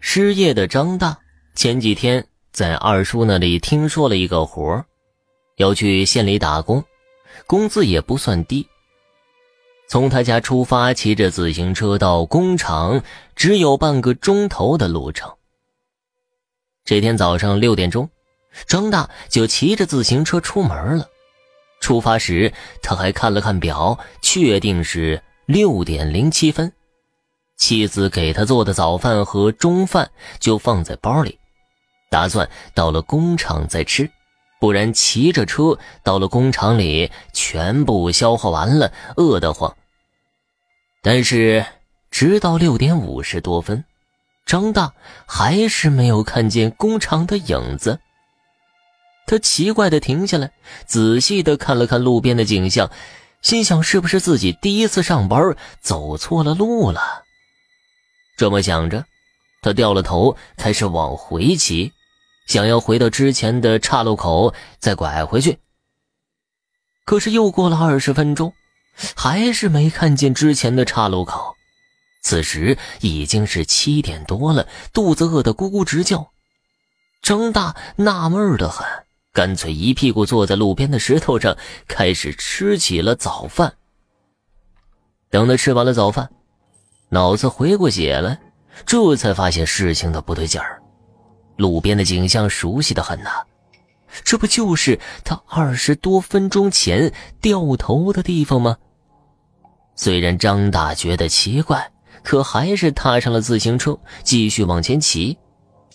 失业的张大前几天在二叔那里听说了一个活，要去县里打工，工资也不算低。从他家出发，骑着自行车到工厂，只有半个钟头的路程。这天早上六点钟，张大就骑着自行车出门了。出发时，他还看了看表，确定是六点零七分。妻子给他做的早饭和中饭就放在包里，打算到了工厂再吃，不然骑着车到了工厂里全部消化完了，饿得慌。但是直到六点五十多分，张大还是没有看见工厂的影子。他奇怪的停下来，仔细的看了看路边的景象，心想：是不是自己第一次上班走错了路了？这么想着，他掉了头，开始往回骑，想要回到之前的岔路口再拐回去。可是又过了二十分钟，还是没看见之前的岔路口。此时已经是七点多了，肚子饿得咕咕直叫。张大纳闷的很，干脆一屁股坐在路边的石头上，开始吃起了早饭。等他吃完了早饭。脑子回过血来，这才发现事情的不对劲儿。路边的景象熟悉的很呐，这不就是他二十多分钟前掉头的地方吗？虽然张大觉得奇怪，可还是踏上了自行车，继续往前骑。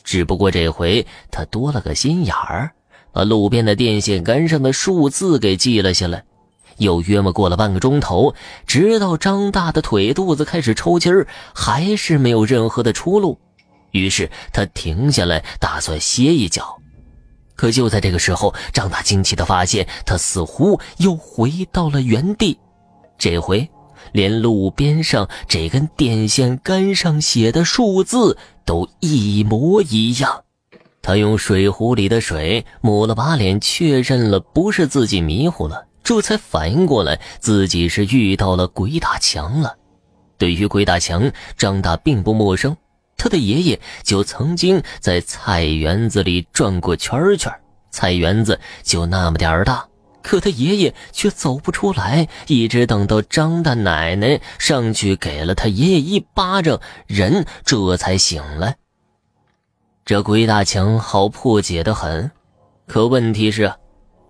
只不过这回他多了个心眼儿，把路边的电线杆上的数字给记了下来。又约莫过了半个钟头，直到张大的腿肚子开始抽筋儿，还是没有任何的出路。于是他停下来，打算歇一脚。可就在这个时候，张大惊奇地发现，他似乎又回到了原地。这回，连路边上这根电线杆上写的数字都一模一样。他用水壶里的水抹了把脸，确认了不是自己迷糊了。这才反应过来，自己是遇到了鬼打墙了。对于鬼打墙，张大并不陌生，他的爷爷就曾经在菜园子里转过圈圈。菜园子就那么点儿大，可他爷爷却走不出来，一直等到张大奶奶上去给了他爷爷一巴掌，人这才醒来。这鬼打墙好破解的很，可问题是。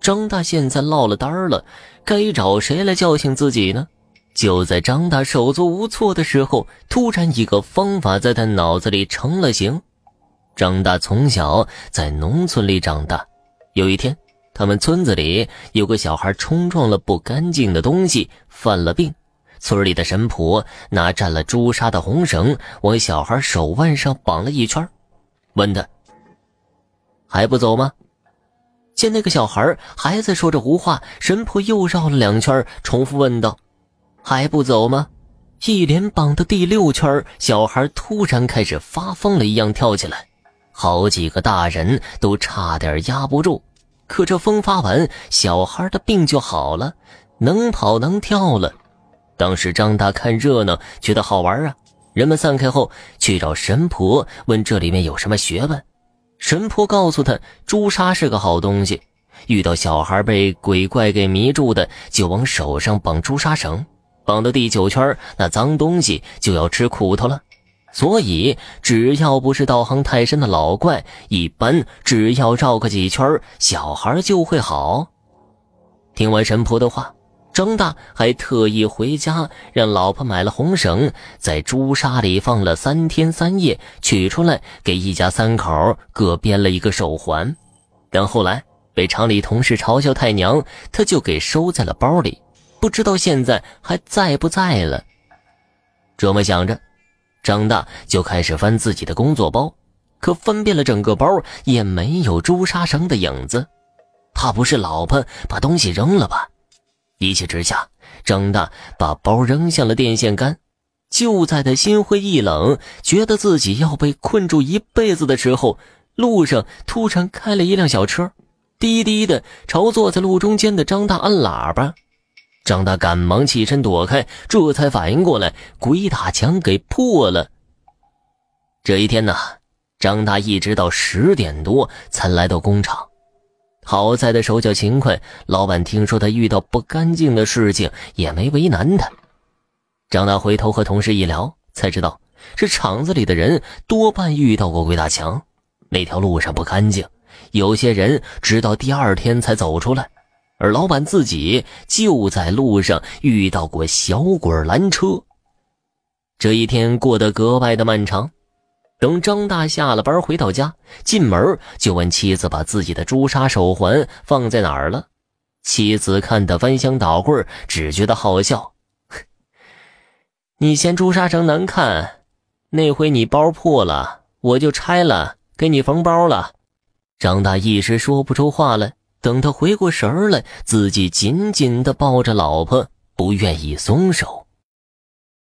张大现在落了单了，该找谁来叫醒自己呢？就在张大手足无措的时候，突然一个方法在他脑子里成了型。张大从小在农村里长大，有一天，他们村子里有个小孩冲撞了不干净的东西，犯了病。村里的神婆拿蘸了朱砂的红绳往小孩手腕上绑了一圈，问他：“还不走吗？”见那个小孩还在说着胡话，神婆又绕了两圈，重复问道：“还不走吗？”一连绑的第六圈，小孩突然开始发疯了一样跳起来，好几个大人都差点压不住。可这风发完，小孩的病就好了，能跑能跳了。当时张大看热闹，觉得好玩啊。人们散开后，去找神婆问这里面有什么学问。神婆告诉他，朱砂是个好东西，遇到小孩被鬼怪给迷住的，就往手上绑朱砂绳，绑到第九圈，那脏东西就要吃苦头了。所以，只要不是道行太深的老怪，一般只要绕个几圈，小孩就会好。听完神婆的话。张大还特意回家让老婆买了红绳，在朱砂里放了三天三夜，取出来给一家三口各编了一个手环。等后来被厂里同事嘲笑太娘，他就给收在了包里，不知道现在还在不在了。这么想着，张大就开始翻自己的工作包，可翻遍了整个包也没有朱砂绳的影子。怕不是老婆把东西扔了吧？一气之下，张大把包扔向了电线杆。就在他心灰意冷，觉得自己要被困住一辈子的时候，路上突然开了一辆小车，滴滴的朝坐在路中间的张大按喇叭。张大赶忙起身躲开，这才反应过来，鬼打墙给破了。这一天呢，张大一直到十点多才来到工厂。好在他手脚勤快，老板听说他遇到不干净的事情，也没为难他。张大回头和同事一聊，才知道这厂子里的人多半遇到过鬼打墙，那条路上不干净，有些人直到第二天才走出来。而老板自己就在路上遇到过小鬼拦车。这一天过得格外的漫长。等张大下了班回到家，进门就问妻子把自己的朱砂手环放在哪儿了。妻子看得翻箱倒柜，只觉得好笑。你嫌朱砂绳难看，那回你包破了，我就拆了，给你缝包了。张大一时说不出话来。等他回过神来，自己紧紧地抱着老婆，不愿意松手。